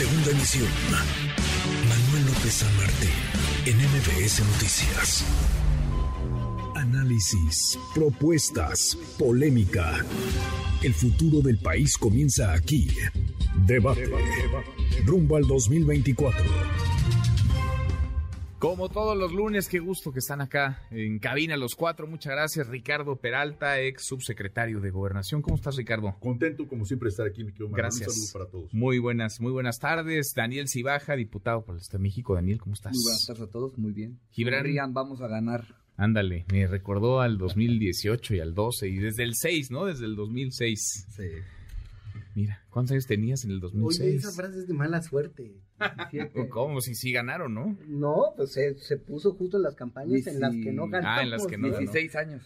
Segunda emisión. Manuel López San Martín, en MBS Noticias. Análisis, propuestas, polémica. El futuro del país comienza aquí. Debate. Rumbo al 2024. Como todos los lunes, qué gusto que están acá en cabina los cuatro. Muchas gracias, Ricardo Peralta, ex subsecretario de Gobernación. ¿Cómo estás, Ricardo? Contento, como siempre, de estar aquí, mi querido Gracias. Un saludo para todos. Muy buenas, muy buenas tardes. Daniel Cibaja, diputado por el Estado de México. Daniel, ¿cómo estás? Muy buenas tardes a todos, muy bien. Gibran. Vamos a ganar. Ándale, me recordó al 2018 y al 12 y desde el 6, ¿no? Desde el 2006. Sí. Mira, ¿cuántos años tenías en el 2006? Oye, esa frase es de mala suerte. 17. ¿Cómo? Si sí ganaron, ¿no? No, pues se, se puso justo en las campañas en las que no ganamos. Ah, en las que no ganó. 16 años.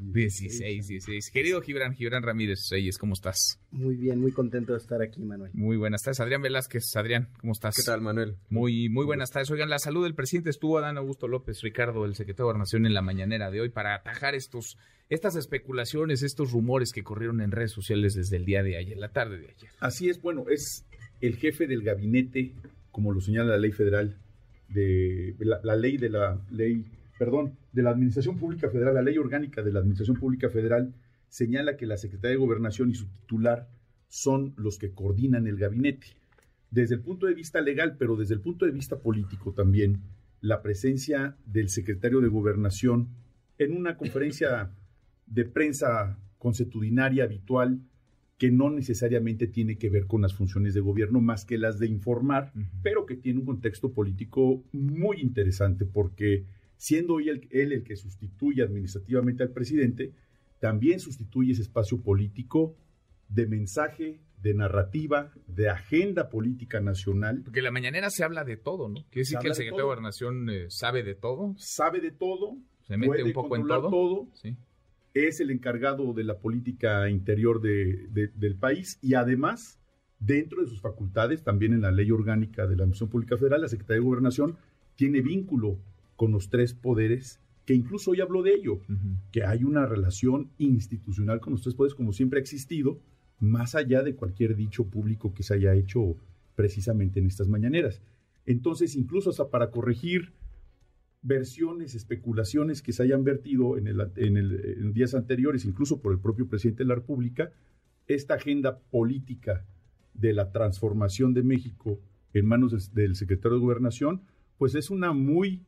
16, 16. Querido Gibran, Gibran Ramírez Reyes, ¿cómo estás? Muy bien, muy contento de estar aquí, Manuel. Muy buenas tardes. Adrián Velázquez, Adrián, ¿cómo estás? ¿Qué tal, Manuel? Muy, muy buenas tardes. Oigan, la salud del presidente estuvo Adán Augusto López Ricardo, el secretario de Gobernación, en la mañanera de hoy para atajar estos, estas especulaciones, estos rumores que corrieron en redes sociales desde el día de ayer, la tarde de ayer. Así es, bueno, es el jefe del gabinete, como lo señala la ley federal, de la, la ley de la ley, perdón, de la Administración Pública Federal, la ley orgánica de la Administración Pública Federal, señala que la Secretaría de Gobernación y su titular son los que coordinan el gabinete. Desde el punto de vista legal, pero desde el punto de vista político también, la presencia del secretario de Gobernación en una conferencia de prensa consuetudinaria habitual que no necesariamente tiene que ver con las funciones de gobierno más que las de informar, pero que tiene un contexto político muy interesante porque siendo hoy el- él el que sustituye administrativamente al presidente, también sustituye ese espacio político de mensaje, de narrativa, de agenda política nacional, Porque en la mañanera se habla de todo, ¿no? Quiere decir que el secretario de. Gobernación eh, sabe de todo, sabe de todo, se mete puede un poco en todo. todo Sí. es el encargado de la política interior de- de- del país y además, dentro de sus facultades, también en la ley orgánica de la Administración Pública Federal, la Secretaría de Gobernación tiene vínculo con los tres poderes, que incluso hoy habló de ello, que hay una relación institucional con los tres poderes como siempre ha existido, más allá de cualquier dicho público que se haya hecho precisamente en estas mañaneras. Entonces, incluso hasta para corregir versiones, especulaciones que se hayan vertido en, el, en, el- en días anteriores, incluso por el propio presidente de la República, esta agenda política de la transformación de México en manos del, del secretario de Gobernación, pues es una muy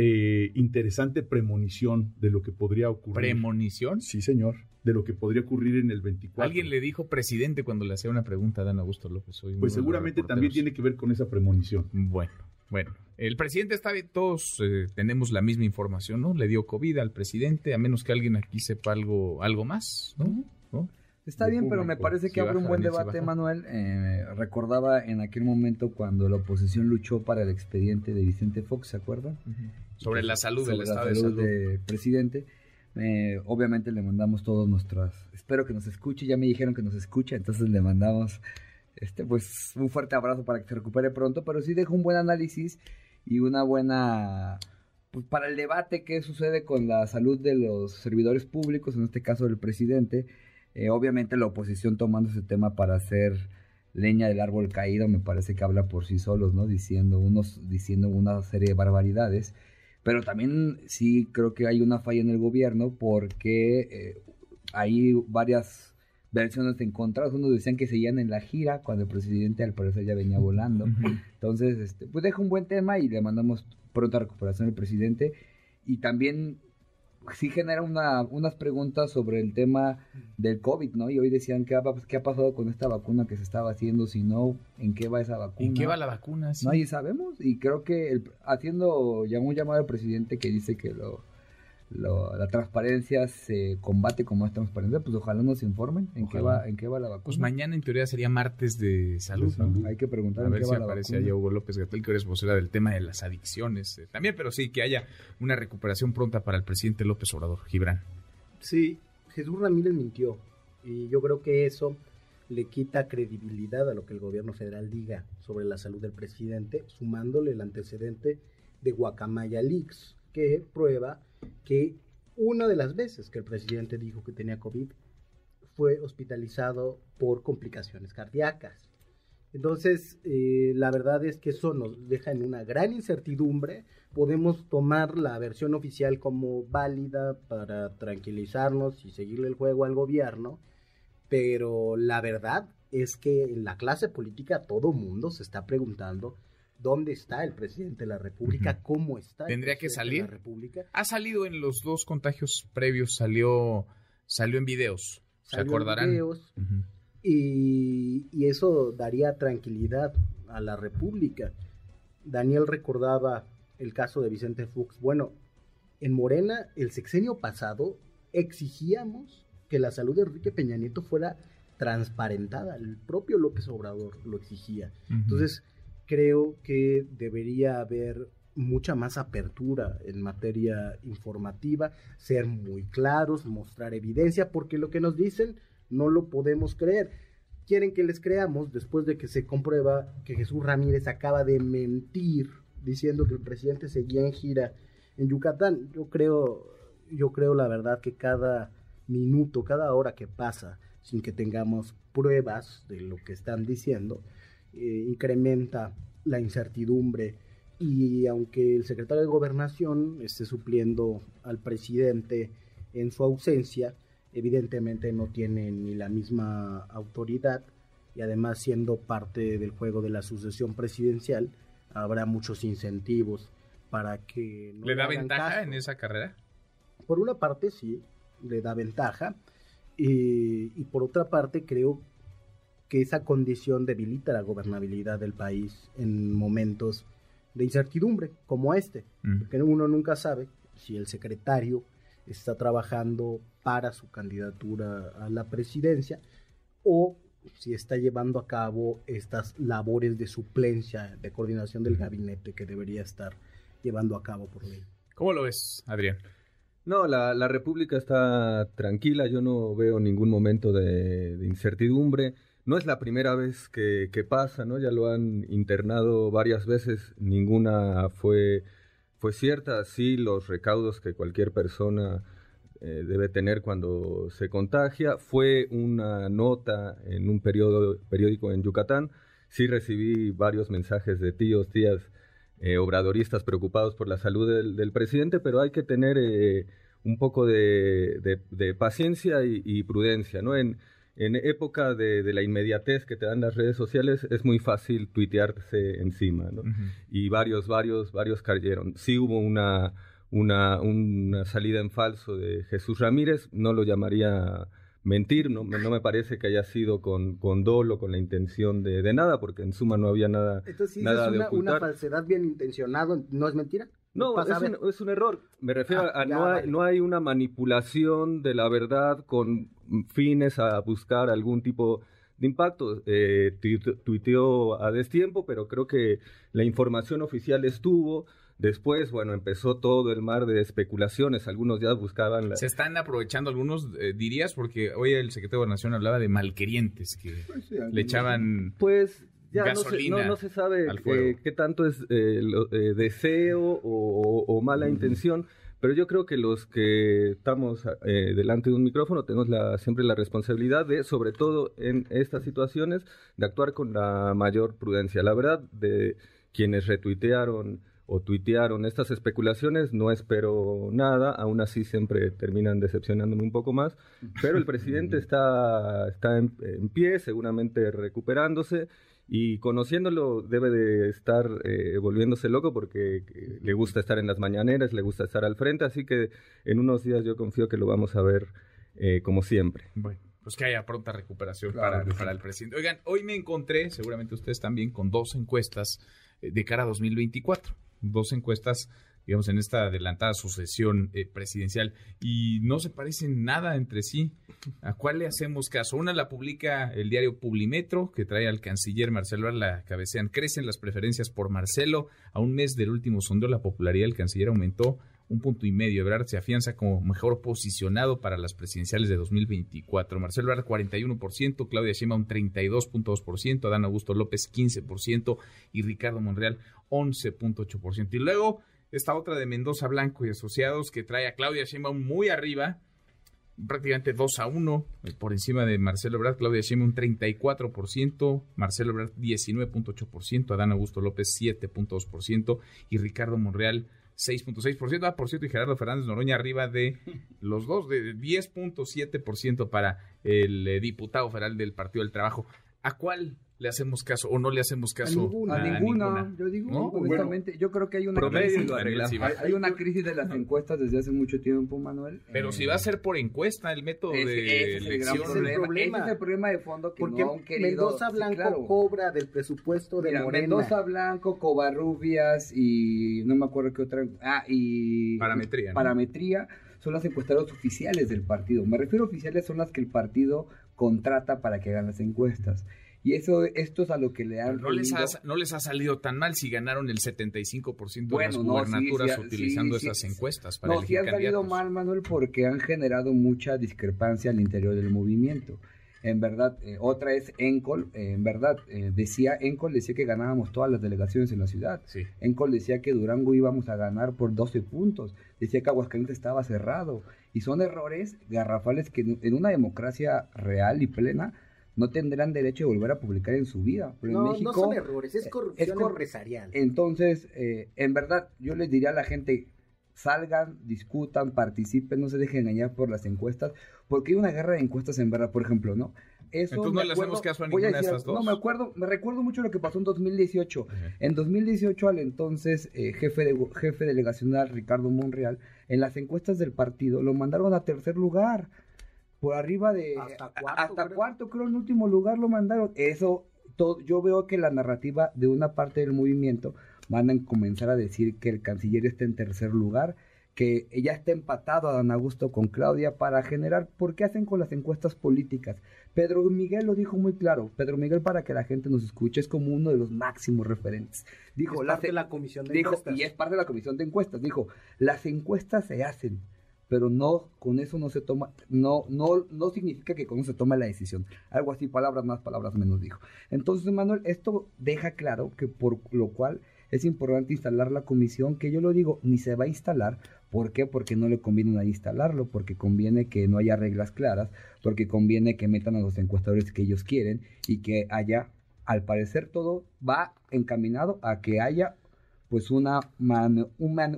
eh, interesante premonición de lo que podría ocurrir. ¿Premonición? Sí, señor, de lo que podría ocurrir en el 24. Alguien le dijo presidente cuando le hacía una pregunta a Dan Augusto López. de Pues seguramente también tiene que ver con esa premonición. Bueno, bueno. El presidente está bien, todos eh, tenemos la misma información, ¿no? Le dio COVID al presidente, a menos que alguien aquí sepa algo, algo más, ¿no? ¿No? Está bien, pero me parece que abre un buen debate. Manuel. Eh, recordaba en aquel momento cuando la oposición luchó para el expediente de Vicente Fox, ¿se acuerdan? Sobre la salud del Sobre la estado de salud salud. del presidente. Eh, obviamente le mandamos todas nuestras... Espero que nos escuche, ya me dijeron que nos escucha, entonces le mandamos este pues un fuerte abrazo para que se recupere pronto, pero sí deja un buen análisis y una buena... Pues para el debate que sucede con la salud de los servidores públicos, en este caso del presidente, eh, obviamente la oposición tomando ese tema para hacer leña del árbol caído me parece que habla por sí solos, ¿no? Diciendo unos diciendo una serie de barbaridades, pero también sí creo que hay una falla en el gobierno porque eh, hay varias versiones encontradas. Unos decían que seguían en la gira cuando el presidente al parecer ya venía volando. Entonces, este, pues deja un buen tema y le mandamos pronta recuperación al presidente. Y también sí genera una, unas preguntas sobre el tema del COVID, ¿no? Y hoy decían qué ha, qué ha pasado con esta vacuna que se estaba haciendo, si no, en qué va esa vacuna. ¿En qué va la vacuna? Sí. No, y sabemos, y creo que el- haciendo ya un llamado al presidente que dice que lo, lo- la transparencia se combate como es transparencia, pues ojalá nos informen en qué Ojalá. va en qué va la vacuna. Pues mañana en teoría sería martes de salud. Hay que preguntar A en ver qué si va la aparece vacuna. allá Hugo López Gatel, que eres vocera del tema de las adicciones. eh, También, pero sí, que haya una recuperación pronta para el presidente López Obrador, Gibran. Sí, Jesús Ramírez mintió. Y yo creo que eso le quita credibilidad a lo que el gobierno federal diga sobre la salud del presidente, sumándole el antecedente de Guacamaya Leaks, que prueba que una de las veces que el presidente dijo que tenía COVID fue hospitalizado por complicaciones cardíacas. Entonces, eh, la verdad es que eso nos deja en una gran incertidumbre. Podemos tomar la versión oficial como válida para tranquilizarnos y seguirle el juego al gobierno, pero la verdad es que en la clase política todo mundo se está preguntando dónde está el presidente de la República, cómo está. El Tendría que salir. De la República. Ha salido en los dos contagios previos, salió, salió en videos. ¿Se acordarán? videos, y, y, eso daría tranquilidad a la República. Daniel recordaba el caso de Vicente Fox. Bueno, en Morena, el sexenio pasado, exigíamos que la salud de Enrique Peña Nieto fuera transparentada. El propio López Obrador lo exigía. Entonces, creo que debería haber mucha más apertura en materia informativa, ser muy claros, mostrar evidencia, porque lo que nos dicen no lo podemos creer. Quieren que les creamos después de que se comprueba que Jesús Ramírez acaba de mentir diciendo que el presidente seguía en gira en Yucatán. Yo creo, yo creo la verdad que cada minuto, cada hora que pasa sin que tengamos pruebas de lo que están diciendo, eh, incrementa la incertidumbre. Y aunque el secretario de gobernación esté supliendo al presidente en su ausencia, evidentemente no tiene ni la misma autoridad. Y además siendo parte del juego de la sucesión presidencial, habrá muchos incentivos para que... No ¿Le da ventaja en esa carrera? Por una parte sí, le da ventaja. Y, y por otra parte creo que esa condición debilita la gobernabilidad del país en momentos de incertidumbre como este, porque uno nunca sabe si el secretario está trabajando para su candidatura a la presidencia o si está llevando a cabo estas labores de suplencia, de coordinación del gabinete que debería estar llevando a cabo por ley. ¿Cómo lo ves, Adrián? No, la, la República está tranquila, yo no veo ningún momento de, de incertidumbre. No es la primera vez que, que, pasa, ¿no? Ya lo han internado varias veces, ninguna fue fue cierta, sí, los recaudos que cualquier persona eh, debe tener cuando se contagia. Fue una nota en un periodo, periódico en Yucatán. Sí recibí varios mensajes de tíos, tías eh, obradoristas preocupados por la salud del, presidente, pero hay que tener eh, un poco de, de, paciencia y, prudencia, ¿no? En época de, de, la inmediatez que te dan las redes sociales es muy fácil tuitearse encima, ¿no? Y varios, varios, varios cayeron. Sí hubo una, una, una salida en falso de Jesús Ramírez, no lo llamaría mentir, no, no me parece que haya sido con, con dolo, con la intención de, de nada, porque en suma no había nada, Entonces, nada es una, de ocultar. una falsedad bien intencionada, ¿no es mentira? No, es un, es un, error. Me refiero ah, a, no, hay, vale. no hay una manipulación de la verdad con fines a buscar algún tipo de impacto. Eh, tuiteó a destiempo, pero creo que la información oficial estuvo. Después, bueno, empezó todo el mar de especulaciones. Algunos ya buscaban. La... Se están aprovechando algunos, eh, dirías, porque hoy el secretario de Gobernación hablaba de malquerientes que pues sí, le echaban. Pues ya no se, no, no se, sabe eh, qué tanto es eh, lo, eh, deseo o, o, mala intención, pero yo creo que los que estamos eh, delante de un micrófono tenemos la, siempre la responsabilidad de, sobre todo en estas situaciones, de actuar con la mayor prudencia. La verdad, de quienes retuitearon o tuitearon estas especulaciones, no espero nada, aún así siempre terminan decepcionándome un poco más, pero el presidente está, está en, en pie, seguramente recuperándose, y conociéndolo debe de estar eh, volviéndose loco porque eh, le gusta estar en las mañaneras, le gusta estar al frente, así que en unos días yo confío que lo vamos a ver eh, como siempre. Bueno. Pues que haya pronta recuperación claro, para, para, el presidente. Oigan, hoy me encontré, seguramente ustedes también, con dos encuestas de cara a 2024. Dos encuestas digamos, en esta adelantada sucesión eh, presidencial y no se parecen nada entre sí. ¿A cuál le hacemos caso? Una la publica el diario Publimetro, que trae al canciller Marcelo a la cabecean. Crecen las preferencias por Marcelo. A un mes del último sondeo, la popularidad del canciller aumentó un punto y medio. Ebrard se afianza como mejor posicionado para las presidenciales de 2024. Marcelo Ebrard 41%, Claudia Sheinbaum 32.2%, Adán Augusto López 15% y Ricardo Monreal 11.8%. Y luego esta otra de Mendoza Blanco y Asociados que trae a Claudia Sheinbaum muy arriba prácticamente 2 a 1 eh, por encima de Marcelo Ebrard, Claudia Sheinbaum un 34%, Marcelo Ebrard 19.8%, Adán Augusto López 7.2% y Ricardo Monreal 6.6%. Ah, por cierto, y Gerardo Fernández Noroña arriba de los dos, de 10.7% para el eh, diputado federal del Partido del Trabajo. ¿A cuál le hacemos caso o no le hacemos caso a ninguna. Yo digo, honestamente, yo creo que hay una crisis, hay, una crisis de las encuestas desde hace mucho tiempo, Manuel. Pero si va a ser por encuesta el método de elección. Es el problema. Ese es el problema de fondo que Porque no han querido. Mendoza Blanco cobra del presupuesto de Morena. Mendoza Blanco, Covarrubias y no me acuerdo qué otra. Ah, y parametría. Parametría son las encuestadoras oficiales del partido. Me refiero a oficiales son las que el partido contrata para que hagan las encuestas. Y eso, esto es a lo que le han... No les, ha, no les ha salido tan mal si ganaron el 75% de las gubernaturas utilizando esas encuestas. Para no, sí han salido mal, Manuel, porque han generado mucha discrepancia al interior del movimiento. En verdad, eh, otra es Encol, eh, en verdad, eh, decía, Encol decía que ganábamos todas las delegaciones en la ciudad. Encol decía que Durango íbamos a ganar por 12 puntos. Decía que Aguascalientes estaba cerrado. Y son errores garrafales que en una democracia real y plena no tendrán derecho de volver a publicar en su vida. Pero no, en México, no son errores, es corrupción empresarial. Entonces, eh, en verdad, yo les diría a la gente, salgan, discutan, participen, no se dejen engañar por las encuestas, porque hay una guerra de encuestas en verdad, por ejemplo, ¿no? Eso Entonces no le hacemos caso a ninguna de esas dos. No, me acuerdo, me recuerdo mucho lo que pasó en 2018. En 2018 al entonces eh, jefe, de, jefe delegacional Ricardo Monreal, en las encuestas del partido lo mandaron a tercer lugar por arriba de hasta cuarto, hasta cuarto creo en último lugar lo mandaron eso todo, yo veo que la narrativa de una parte del movimiento van a comenzar a decir que el canciller está en tercer lugar que ya está empatado a Dan Augusto con Claudia para generar, ¿por qué hacen con las encuestas políticas? Pedro Miguel lo dijo muy claro, Pedro Miguel para que la gente nos escuche es como uno de los máximos referentes. Dijo, es parte de la comisión de dijo, encuestas. Y es parte de la comisión de encuestas, dijo, las encuestas se hacen, pero no con eso no se toma, no, no, no significa que con eso se toma la decisión. Algo así, palabras más, palabras menos dijo. Entonces, Manuel, esto deja claro que por lo cual es importante instalar la comisión, que yo lo digo, ni se va a instalar. ¿Por qué? Porque no le conviene instalarlo, porque conviene que no haya reglas claras, porque conviene que metan a los encuestadores que ellos quieren y que haya, al parecer todo va encaminado a que haya pues una, mano, una,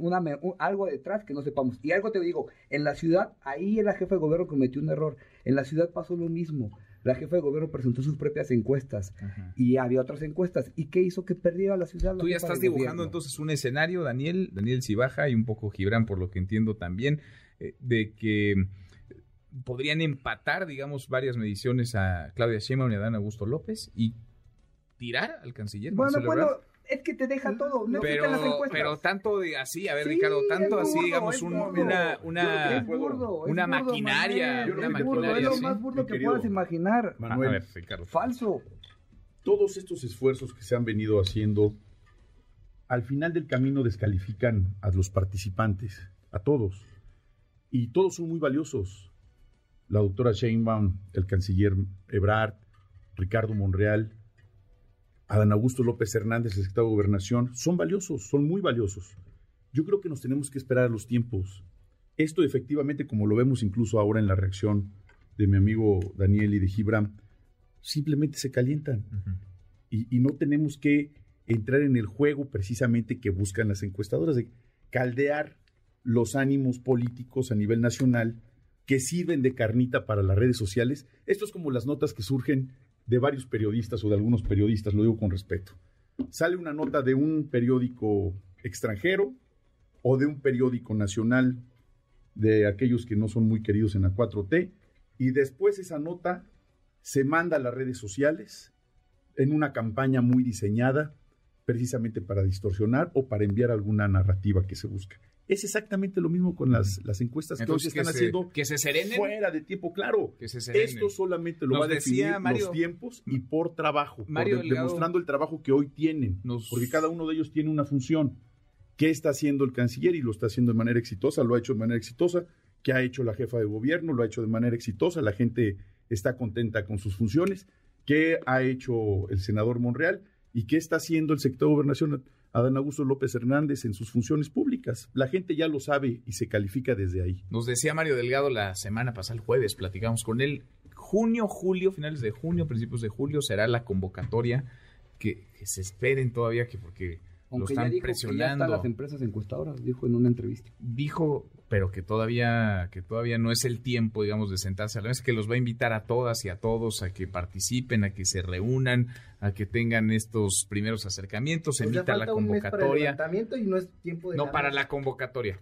algo detrás que no sepamos. Y algo te digo, en la ciudad, ahí la jefa de gobierno cometió un error. En la ciudad pasó lo mismo. La jefa de gobierno presentó sus propias encuestas y había otras encuestas. ¿Y qué hizo que perdiera la ciudad? Tú ya estás dibujando entonces un escenario, Daniel, Daniel Cibaja y un poco Gibran, por lo que entiendo también, eh, de que podrían empatar, digamos, varias mediciones a Claudia Sheinbaum y a Dan Augusto López y tirar al canciller. Bueno, bueno, es que te deja todo. No pero, las encuestas. pero tanto de así, a ver, Ricardo, tanto así, digamos, un, una, una, burdo, una maquinaria. Manuel, una es maquinaria. Es lo más burdo que puedas imaginar. Manuel, a ver, Ricardo. Falso. Todos estos esfuerzos que se han venido haciendo, al final del camino descalifican a los participantes, a todos. Y todos son muy valiosos. La doctora Sheinbaum, el canciller Ebrard, Ricardo Monreal, Adán Augusto López Hernández, el secretario de Gobernación, son valiosos, son muy valiosos. Yo creo que nos tenemos que esperar a los tiempos. Esto efectivamente, como lo vemos incluso ahora en la reacción de mi amigo Daniel y de Gibran, simplemente se calientan. y, y, no tenemos que entrar en el juego precisamente que buscan las encuestadoras de caldear los ánimos políticos a nivel nacional que sirven de carnita para las redes sociales. Esto es como las notas que surgen de varios periodistas o de algunos periodistas, lo digo con respeto. Sale una nota de un periódico extranjero o de un periódico nacional de aquellos que no son muy queridos en la 4T y después esa nota se manda a las redes sociales en una campaña muy diseñada precisamente para distorsionar o para enviar alguna narrativa que se busca. Es exactamente lo mismo con las, las encuestas que hoy se están haciendo que se serenen, fuera de tiempo, claro. Esto solamente lo va a definir los tiempos y por trabajo, demostrando el trabajo que hoy tienen, porque cada uno de ellos tiene una función. ¿Qué está haciendo el canciller? Y lo está haciendo de manera exitosa, lo ha hecho de manera exitosa. ¿Qué ha hecho la jefa de gobierno? Lo ha hecho de manera exitosa. La gente está contenta con sus funciones. ¿Qué ha hecho el senador Monreal? ¿Y qué está haciendo el sector de gobernación? Adán Augusto López Hernández en sus funciones públicas. La gente ya lo sabe y se califica desde ahí. Nos decía Mario Delgado la semana pasada, el jueves, platicamos con él. Junio, julio, finales de junio, principios de julio será la convocatoria que, que se esperen todavía que porque lo están ya dijo presionando. que ya están las empresas encuestadoras, dijo en una entrevista. dijo, pero que todavía, que todavía no es el tiempo, digamos, de sentarse a la mesa, que los va a invitar a todas y a todos a que participen, a que se reúnan, a que tengan estos primeros acercamientos, se O sea, emita la para el convocatoria. levantamiento y no es tiempo de No, nada para la convocatoria.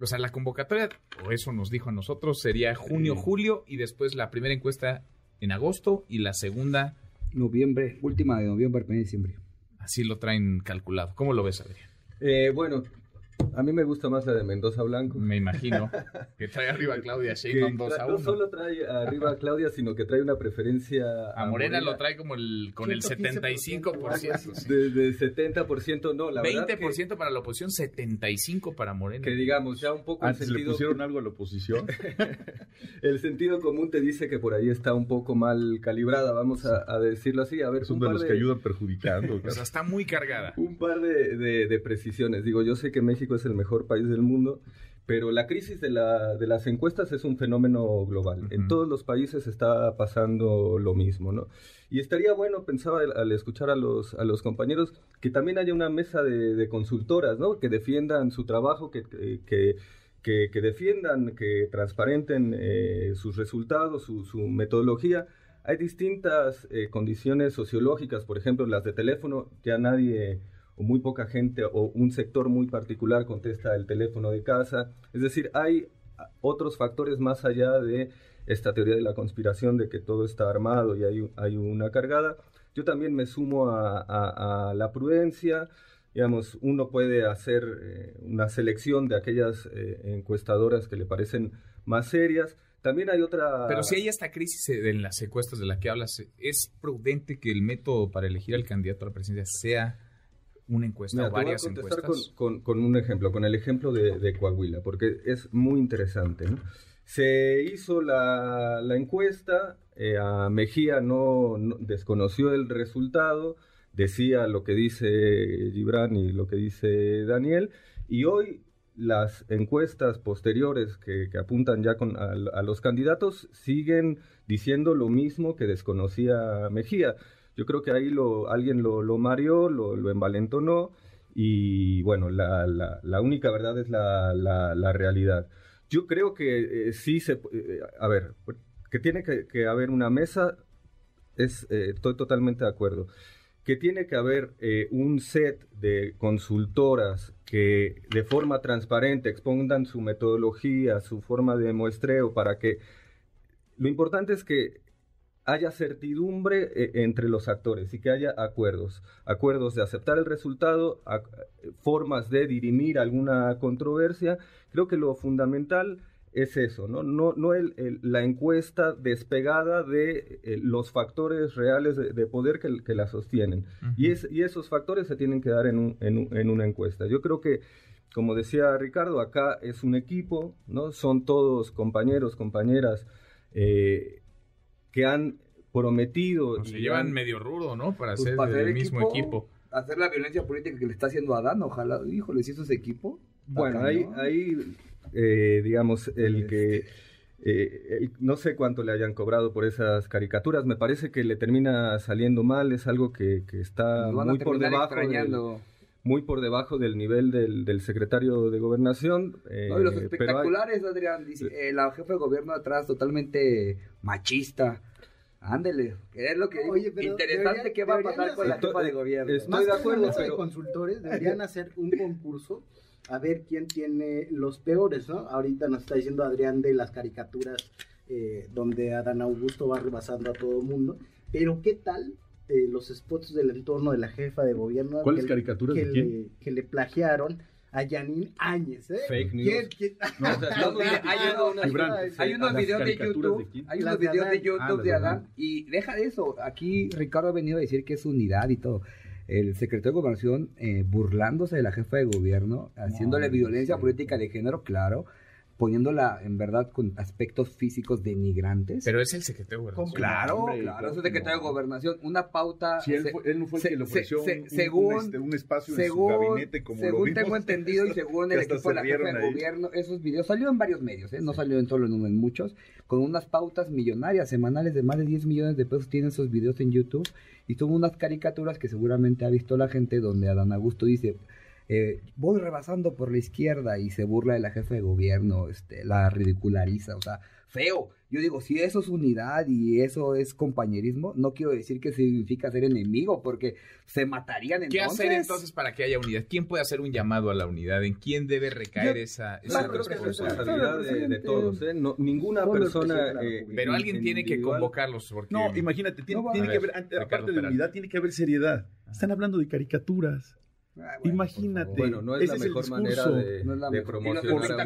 O sea, la convocatoria, o eso nos dijo a nosotros, sería junio, Sí. julio y después la primera encuesta en agosto y la segunda, Noviembre, última de noviembre, diciembre. Así lo traen calculado. ¿Cómo lo ves, Adrián? Eh, bueno, a mí me gusta más la de Mendoza Blanco. Me imagino que trae arriba a Claudia Que Sheinbaum 2 tra- a no 1. solo trae arriba a Claudia, sino que trae una preferencia A Morena lo trae como el con el 115%, 75%. sí. de, de 70%, no, la verdad 20% para la oposición, 75 para Morena. que, que digamos ya un poco el Antes le sentido, pusieron algo a la oposición. el sentido común te dice que por ahí está un poco mal calibrada, vamos a, a decirlo así, a ver, Son un de par los que ayudan perjudicando. o sea, está muy cargada. Un par de, de- de precisiones. Digo, yo sé que México es el mejor país del mundo, pero la crisis de, la- de las encuestas es un fenómeno global. En Ujú. todos los países está pasando lo mismo, ¿no? Y estaría bueno, pensaba al, escuchar a los, a los compañeros, que también haya una mesa de, de consultoras, ¿no? Que defiendan su trabajo, que... que- que- que, que defiendan, que transparenten eh, sus resultados, su, su metodología. Hay distintas eh, condiciones sociológicas, por ejemplo, las de teléfono, ya nadie o muy poca gente o un sector muy particular contesta el teléfono de casa. Es decir, hay otros factores más allá de esta teoría de la conspiración de que todo está armado y hay, hay una cargada. Yo también me sumo a, la prudencia. Digamos, uno puede hacer eh, una selección de aquellas eh, encuestadoras que le parecen más serias. También hay otra... Pero si hay esta crisis en las encuestas de la que hablas, ¿es prudente que el método para elegir al candidato a la presidencia sea una encuesta Mira, o te voy a varias contestar encuestas? con, con- con un ejemplo, con el ejemplo de, de Coahuila, porque es muy interesante. ¿no? Se hizo la, la encuesta, eh, a Mejía no, no- desconoció el resultado, decía lo que dice Gibran y lo que dice Daniel, y hoy las encuestas posteriores que, que apuntan ya con, a, a los candidatos siguen diciendo lo mismo que desconocía Mejía. Yo creo que ahí lo, alguien lo, lo mareó, lo, lo envalentonó y bueno, la, la- la única verdad es la, la- realidad. Yo creo que eh, sí se... eh, a ver, que tiene que, que haber una mesa, es, eh, estoy totalmente de acuerdo. Que tiene que haber eh, un set de consultoras que de forma transparente expongan su metodología, su forma de muestreo para que... Lo importante es que haya certidumbre eh, entre los actores y que haya acuerdos, acuerdos de aceptar el resultado, ac- formas de dirimir alguna controversia. Creo que lo fundamental es eso, no, no, no el- el- la encuesta despegada de eh, los factores reales de, de poder que, que la sostienen. Y, es, y esos factores se tienen que dar en, un- en un- en una encuesta. Yo creo que, como decía Ricardo, acá es un equipo, ¿no? Son todos compañeros, compañeras eh, que han prometido... Pues se llevan han- medio rudo, ¿no? Para Pues ser para del hacer mismo equipo. Hacer la violencia política que le está haciendo Adán, ojalá, híjole, si eso es equipo. Bueno, ahí, ahí eh, digamos, el que... eh, el- no sé cuánto le hayan cobrado por esas caricaturas, me parece que le termina saliendo mal, es algo que, que está a muy por debajo del. Muy por debajo del nivel del, del secretario de gobernación. eh, No, y los hay- espectaculares, Adrián, dice, eh, la jefa de gobierno atrás totalmente machista. Ándele, que es lo que. Oye, pero Interesante qué va a pasar con la hacer- jefa de gobierno. Estoy Más de que acuerdo, una pero- de consultores deberían hacer un concurso a ver quién tiene los peores, ¿no? Ahorita nos está diciendo Adrián de las caricaturas eh, donde Adán Augusto va rebasando a todo el mundo, pero ¿qué tal eh, los spots del entorno de la jefa de gobierno? ¿Cuáles que- caricaturas que de quién? Le, que le plagiaron a Janine Áñez, ¿eh? Fake news. ¿Quién- quién- No, o sea, No, mire, hay unos- Gibran, Hay unos ¿las videos de caricaturas YouTube, hay unos de videos de. YouTube Ah, de Adán Adán. y deja de eso, aquí Ricardo ha venido a decir que es unidad y todo. El secretario de Gobernación eh, burlándose de la jefa de gobierno, haciéndole No, violencia sí. política de género, claro, poniéndola en verdad con aspectos físicos denigrantes. Pero es el secretario de Gobernación. Claro, Hombre, claro, es el secretario no. de Gobernación. Una pauta. Si él, se- fue- él no fue el se- que le se- ofreció se- un, según- un, este, un espacio según, en su gabinete, como lo según vimos. tengo entendido y según el equipo de la jefa de gobierno, esos videos salió en varios medios, ¿eh? no salió en solo en uno, en muchos, con unas pautas millonarias, semanales de más de 10 millones de pesos tienen esos videos en YouTube y son unas caricaturas que seguramente ha visto la gente donde Adán Augusto dice, eh, voy rebasando por la izquierda y se burla de la jefa de gobierno, este, la ridiculariza, o sea, feo. Yo digo, si eso es unidad y eso es compañerismo, no quiero decir que significa ser enemigo, porque se matarían ¿Qué entonces. hacer entonces para que haya unidad? ¿Quién puede hacer un llamado a la unidad? ¿En quién debe recaer Yo- esa, esa Claro, creo que es responsabilidad? de, de todos, ¿eh? No, ninguna Solo persona... eh. Pero alguien tiene que convocarlos. Porque... No, imagínate, tiene, No que ver, haber, Ricardo aparte de unidad, tiene que haber seriedad. Están hablando de caricaturas. Ah, bueno, Imagínate. Bueno, no es Ese la es el mejor discurso. manera de, No la de mejor. promocionar.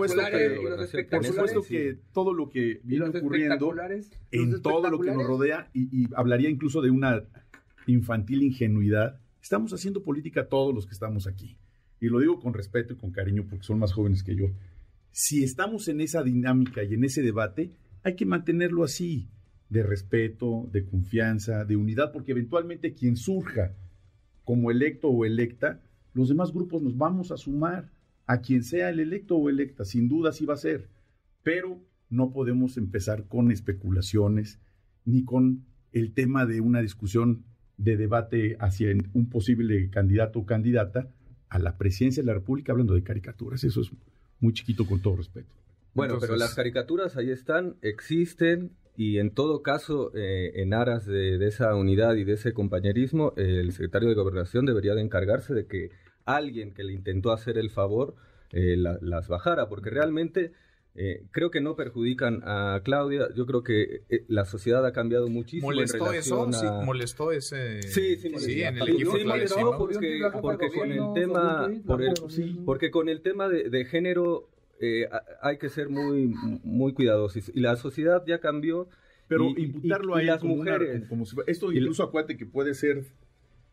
Por supuesto que todo lo que ¿Y viene ocurriendo en ¿Los todo lo que nos rodea y, y hablaría incluso de una infantil ingenuidad. Estamos haciendo política todos los que estamos aquí. Y lo digo con respeto y con cariño porque son más jóvenes que yo. Si estamos en esa dinámica y en ese debate, hay que mantenerlo así, de respeto, de confianza, de unidad, porque eventualmente quien surja como electo o electa, los demás grupos nos vamos a sumar a quien sea el electo o electa, sin duda sí va a ser, pero no podemos empezar con especulaciones ni con el tema de una discusión de debate hacia un posible candidato o candidata a la presidencia de la República hablando de caricaturas. Eso es muy chiquito con todo respeto. Bueno, pero las caricaturas ahí están, existen y en todo caso, eh, en aras de, de esa unidad y de ese compañerismo, eh, el secretario de Gobernación debería de encargarse de que alguien que le intentó hacer el favor eh, la- las bajara, porque realmente eh, creo que no perjudican a Claudia. Yo creo que eh, la sociedad ha cambiado muchísimo en ¿Molestó eso? Sí, molestó ese... Sí, sí, molestó. en el Sí, equipo. sí, claro, molestó sí, ¿no? porque- porque con el tema- por el- Porque con el tema de, de género eh, hay que ser muy, muy cuidadosos. Y la sociedad ya cambió. Pero Y- imputarlo y a él las como una- mujeres. como si- esto incluso acuérdate que puede ser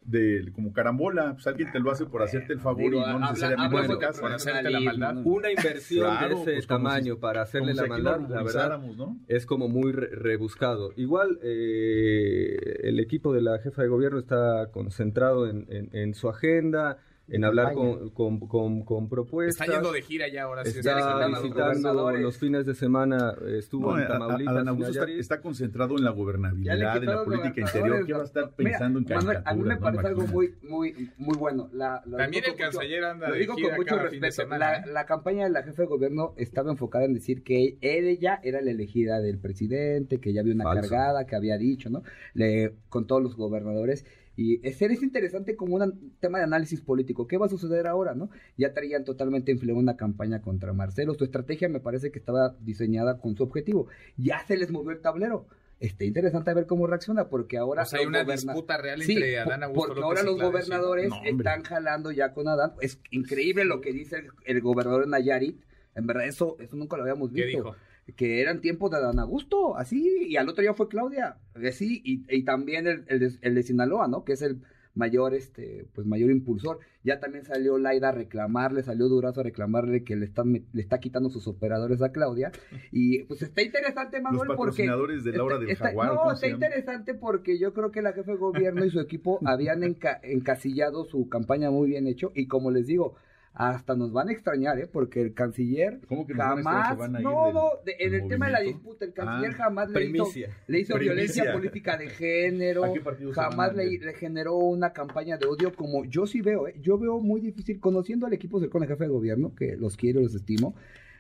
de como carambola, pues alguien te lo hace por hacerte el favor Digo, y no habla- necesariamente habla en bueno, por hacerte la maldad. Una inversión Claro, de ese pues tamaño si- para hacerle la si maldad, la verdad, es como muy re- rebuscado. Igual eh, el equipo de la jefa de gobierno está concentrado en, en- en su agenda, en hablar con, con, con- con propuestas. Está yendo de gira ya ahora. sí, Está está visitando los fines de semana, eh, estuvo No, en a- a- Tamaulipas, está, concentrado en la gobernabilidad, en la política interior. ¿Qué va a estar doctor. Mira, pensando en Manuel, a mí me no? parece algo muy, muy, muy bueno. La, lo También el mucho- canciller anda Lo de digo gira con mucho cada fin de respeto. semana. La, ¿eh? la campaña de la jefa de gobierno estaba enfocada en decir que ella era la elegida del presidente, que ya había una Falso. cargada, que había dicho, ¿no? Le, con todos los gobernadores. Y es, es interesante como un tema de análisis político. ¿Qué va a suceder ahora, no? Ya traían totalmente influida una campaña contra Marcelo. Su estrategia me parece que estaba diseñada con su objetivo. Ya se les movió el tablero. Está interesante ver cómo reacciona, porque ahora. O sea, hay los una goberna- disputa real Sí, entre Adán Augusto porque López ahora los gobernadores. No, están jalando ya con Adán. Es increíble lo que dice el, el gobernador de Nayarit. En verdad, eso, eso nunca lo habíamos ¿Qué visto. dijo? Que eran tiempos de Adán Augusto, así, y al otro día fue Claudia, así, y, y también el, el de, el de Sinaloa, ¿no? Que es el mayor, este, pues mayor impulsor. Ya también salió Laida a reclamarle, salió Durazo a reclamarle que le están, le está quitando sus operadores a Claudia. Y pues está interesante, Los Manuel, porque... patrocinadores de la hora del Está- jaguar. No, ¿cómo está interesante porque yo creo que la jefe de gobierno y su equipo habían enca- encasillado su campaña muy bien hecho y como les digo, hasta nos van a extrañar, ¿eh? Porque el canciller ¿Cómo que jamás, ¿Se van a ir no, no, de- en el tema de la disputa, el canciller Ah, jamás le hizo, le hizo violencia política de género, ¿A qué partido se van jamás le, generó una campaña de odio como yo sí veo, ¿eh? yo veo muy difícil, conociendo al equipo del jefe de gobierno, que los quiero, los estimo,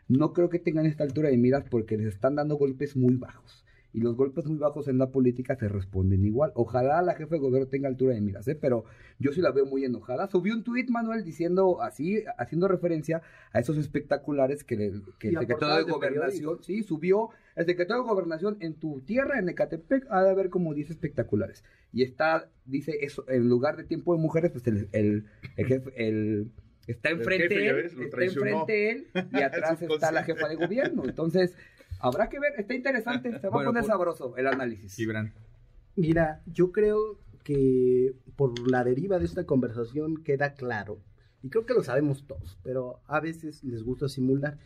no creo que tengan esta altura de miras porque les están dando golpes muy bajos. Y los golpes muy bajos en la política se responden igual. Ojalá la jefe de gobierno tenga altura de miras, ¿eh? pero yo sí la veo muy enojada. Subió un tuit, Manuel, diciendo así, haciendo referencia a esos espectaculares que, le- que el secretario de portadas de Gobernación, sí, subió el secretario de Gobernación en tu tierra, en Ecatepec, ha de haber como 10 espectaculares. Y está, dice eso, en lugar de tiempo de mujeres, pues el, el, el jefe, el... Está enfrente jefe, él, ves, está enfrente él y atrás está la jefa de gobierno. Entonces, habrá que ver, está interesante, se va Bueno, a poner por- sabroso el análisis. Gibran. Mira, yo creo que por la deriva de esta conversación queda claro, y creo que lo sabemos todos, pero a veces les gusta simular,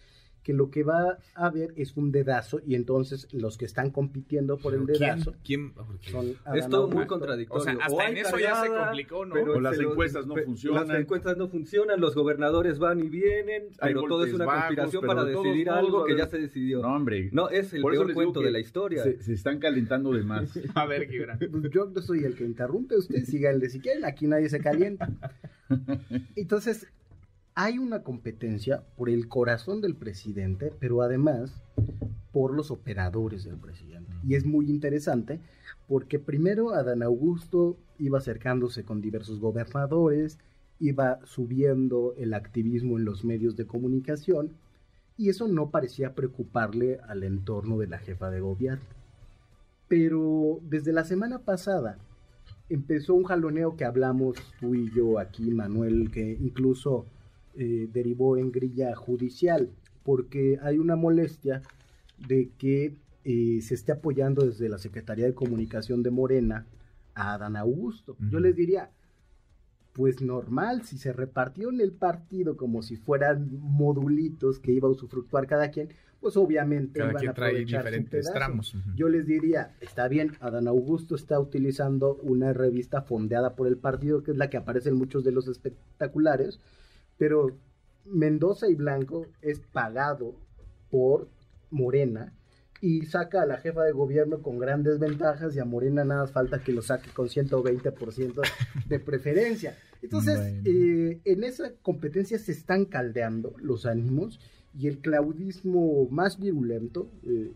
que lo que va a haber es un dedazo y entonces los que están compitiendo por el ¿Quién- dedazo ¿Quién? Porque- son Es todo muy Augusto, O contradictorio. sea, hasta en eso ya se complicó, ¿no? pero O las encuestas no funcionan. Las encuestas no funcionan, los gobernadores van y vienen, Hay pero todo es una bajos, conspiración para de decidir algo que ya se decidió. No, hombre. No, es el peor cuento de la historia. Se, se están calentando de más. A ver, Gibran. Pues yo no soy el que interrumpe, usted síganle si quieren, aquí nadie se calienta. Entonces, hay una competencia por el corazón del presidente, pero además por los operadores del presidente. Y es muy interesante porque primero Adán Augusto iba acercándose con diversos gobernadores, iba subiendo el activismo en los medios de comunicación y eso no parecía preocuparle al entorno de la jefa de gobierno. Pero desde la semana pasada empezó un jaloneo que hablamos tú y yo aquí, Manuel, que incluso eh, derivó en grilla judicial, porque hay una molestia de que eh, se esté apoyando desde la Secretaría de Comunicación de Morena a Adán Augusto. Yo les diría, pues normal, si se repartió en el partido como si fueran modulitos que iba a usufructuar cada quien, pues obviamente Cada iban a quien trae aprovechar diferentes tramos. Yo les diría, está bien, Adán Augusto está utilizando una revista fondeada por el partido, que es la que aparece en muchos de los espectaculares, pero Mendoza y Blanco es pagado por Morena y saca a la jefa de gobierno con grandes ventajas y a Morena nada falta que lo saque con 120% de preferencia. Entonces, Bueno. eh, en esa competencia se están caldeando los ánimos y el claudismo más virulento, eh,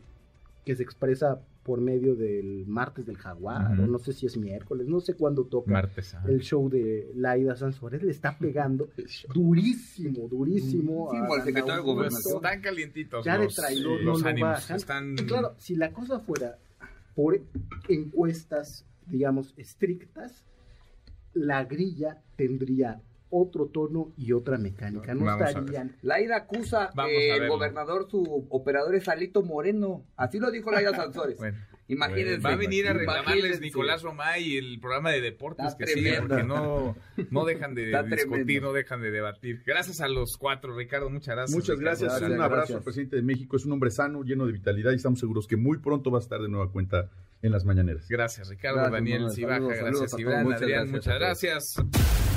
que se expresa por medio del martes del jaguar, o no sé si es miércoles, no sé cuándo toca Martes. el show de Laida Sansores, le está pegando durísimo, durísimo. Sí, el secretario de están calientitos Ya de los, traidor los no lo ánimos. bajan. Están... Y claro, si la cosa fuera por encuestas, digamos, estrictas, la grilla tendría otro tono y otra mecánica. No Vamos estarían. Laida acusa que a el gobernador, su operador es Alito Moreno. Así lo dijo Laida Sansores. Bueno, Imagínense. va a venir a reclamarles. Nicolás Romay el programa de deportes Está que sigue tremendo. porque no, no dejan de Está discutir, tremendo. no dejan de debatir. Gracias a los cuatro, Ricardo, muchas gracias. Muchas gracias. Gracias, un abrazo gracias. al presidente de México. Es un hombre sano, lleno de vitalidad y estamos seguros que muy pronto va a estar de nueva cuenta en las mañaneras. Gracias, Ricardo, Gracias, Daniel saludos gracias. Iván, Adrián, muchas gracias.